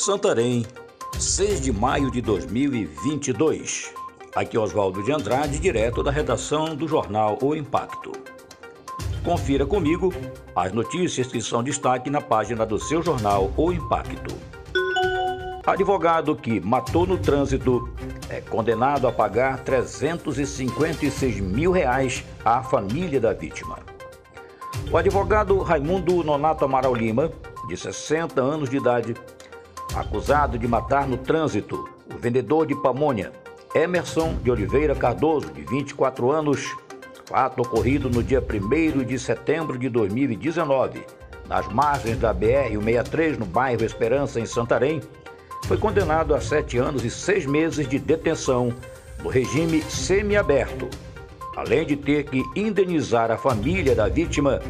Santarém, 6 de maio de 2022. Aqui é Oswaldo de Andrade, direto da redação do jornal O Impacto. Confira comigo as notícias que são destaque na página do seu jornal O Impacto. Advogado que matou no trânsito é condenado a pagar 356 mil reais à família da vítima. O advogado Raimundo Nonato Amaral Lima, de 60 anos de idade, acusado de matar no trânsito o vendedor de pamonha Emerson de Oliveira Cardoso, de 24 anos, fato ocorrido no dia 1 de setembro de 2019, nas margens da BR-163, no bairro Esperança, em Santarém, foi condenado a sete anos e seis meses de detenção no regime semiaberto, além de ter que indenizar a família da vítima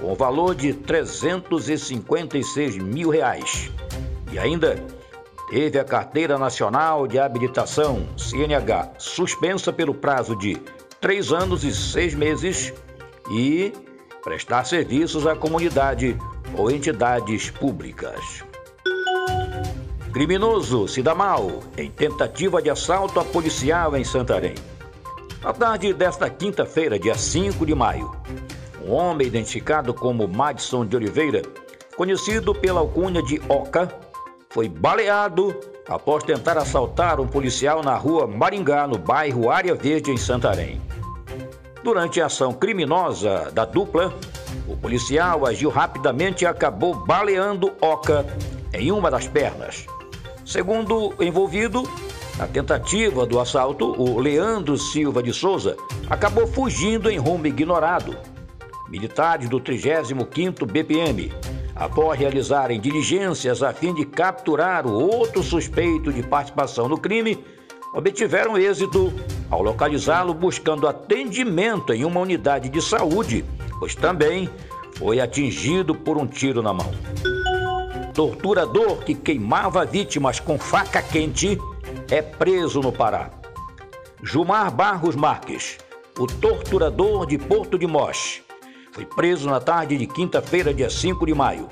com o valor de 356 mil reais. E ainda teve a Carteira Nacional de Habilitação, CNH, suspensa pelo prazo de três anos e seis meses e prestar serviços à comunidade ou entidades públicas. Criminoso se dá mal em tentativa de assalto a policial em Santarém. Na tarde desta quinta-feira, dia 5 de maio, um homem identificado como Madison de Oliveira, conhecido pela alcunha de Oca, foi baleado após tentar assaltar um policial na rua Maringá, no bairro Área Verde, em Santarém. Durante a ação criminosa da dupla, o policial agiu rapidamente e acabou baleando Oca em uma das pernas. Segundo o envolvido, na tentativa do assalto, o Leandro Silva de Souza acabou fugindo em rumo ignorado. Militares do 35º BPM após realizarem diligências a fim de capturar o outro suspeito de participação no crime, obtiveram êxito ao localizá-lo buscando atendimento em uma unidade de saúde, pois também foi atingido por um tiro na mão. Torturador que queimava vítimas com faca quente é preso no Pará. Gilmar Barros Marques, o torturador de Porto de Mós, foi preso na tarde de quinta-feira, dia 5 de maio.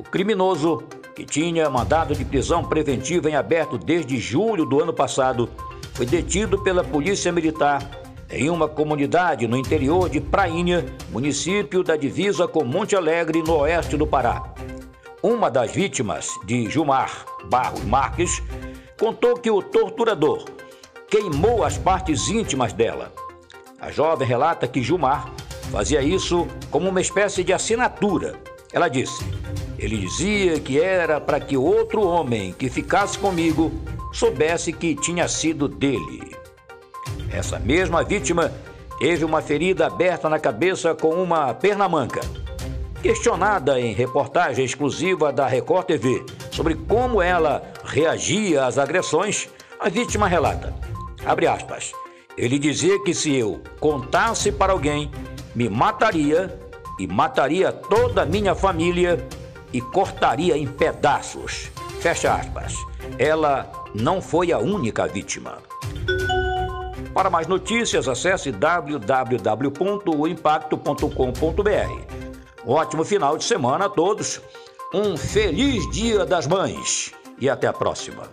O criminoso, que tinha mandado de prisão preventiva em aberto desde julho do ano passado, foi detido pela Polícia Militar em uma comunidade no interior de Prainha, município da divisa com Monte Alegre, no oeste do Pará. Uma das vítimas, de Gilmar Barros Marques, contou que o torturador queimou as partes íntimas dela. A jovem relata que Gilmar Fazia isso como uma espécie de assinatura. Ela disse: ele dizia que era para que outro homem que ficasse comigo soubesse que tinha sido dele. Essa mesma vítima teve uma ferida aberta na cabeça com uma perna manca. Questionada em reportagem exclusiva da Record TV sobre como ela reagia às agressões, a vítima relata: aspas. Ele dizia que se eu contasse para alguém, me mataria e mataria toda a minha família e cortaria em pedaços. Fecha aspas. Ela não foi a única vítima. Para mais notícias, acesse www.impacto.com.br. Um ótimo final de semana a todos. Um feliz Dia das Mães e até a próxima.